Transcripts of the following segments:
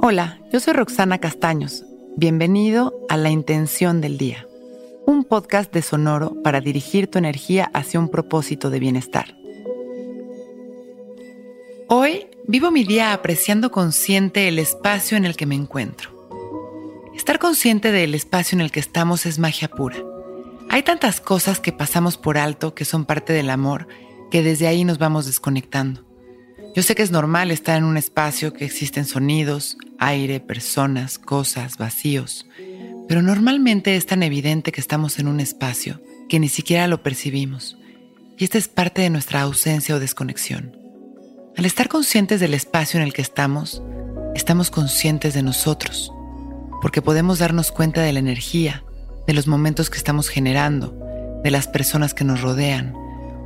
Hola, yo soy Roxana Castaños. Bienvenido a La Intención del Día, un podcast de Sonoro para dirigir tu energía hacia un propósito de bienestar. Hoy vivo mi día apreciando consciente el espacio en el que me encuentro. Estar consciente del espacio en el que estamos es magia pura. Hay tantas cosas que pasamos por alto que son parte del amor que desde ahí nos vamos desconectando. Yo sé que es normal estar en un espacio que existen sonidos, aire, personas, cosas, vacíos, pero normalmente es tan evidente que estamos en un espacio que ni siquiera lo percibimos, y esta es parte de nuestra ausencia o desconexión. Al estar conscientes del espacio en el que estamos, estamos conscientes de nosotros, porque podemos darnos cuenta de la energía, de los momentos que estamos generando, de las personas que nos rodean,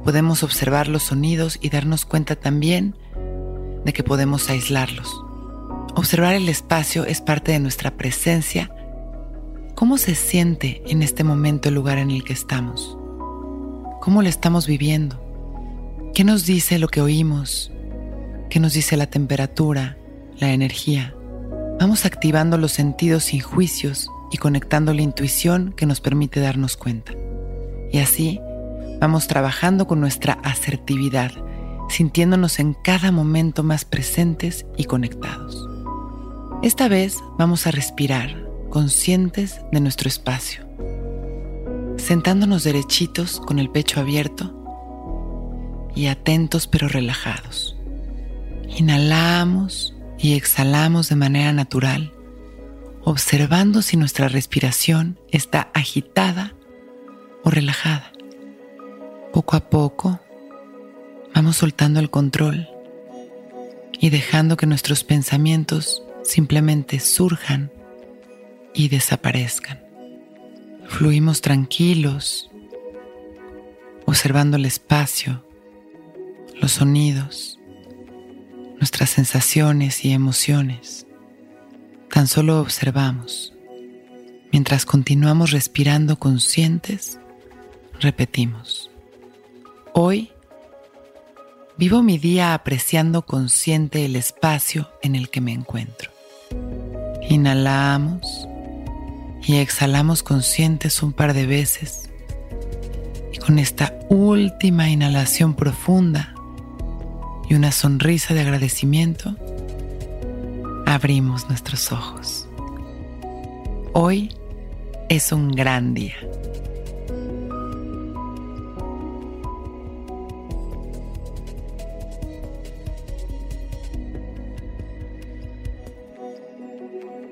podemos observar los sonidos y darnos cuenta también de que podemos aislarlos. Observar el espacio es parte de nuestra presencia. ¿Cómo se siente en este momento el lugar en el que estamos? ¿Cómo lo estamos viviendo? ¿Qué nos dice lo que oímos? ¿Qué nos dice la temperatura, la energía? Vamos activando los sentidos sin juicios y conectando la intuición que nos permite darnos cuenta. Y así vamos trabajando con nuestra asertividad sintiéndonos en cada momento más presentes y conectados. Esta vez vamos a respirar, conscientes de nuestro espacio, sentándonos derechitos con el pecho abierto y atentos pero relajados. Inhalamos y exhalamos de manera natural, observando si nuestra respiración está agitada o relajada. Poco a poco Vamos soltando el control y dejando que nuestros pensamientos simplemente surjan y desaparezcan. Fluimos tranquilos, observando el espacio, los sonidos, nuestras sensaciones y emociones. Tan solo observamos. Mientras continuamos respirando conscientes, repetimos. Hoy Vivo mi día apreciando consciente el espacio en el que me encuentro. Inhalamos y exhalamos conscientes un par de veces. Y con esta última inhalación profunda y una sonrisa de agradecimiento, abrimos nuestros ojos. Hoy es un gran día.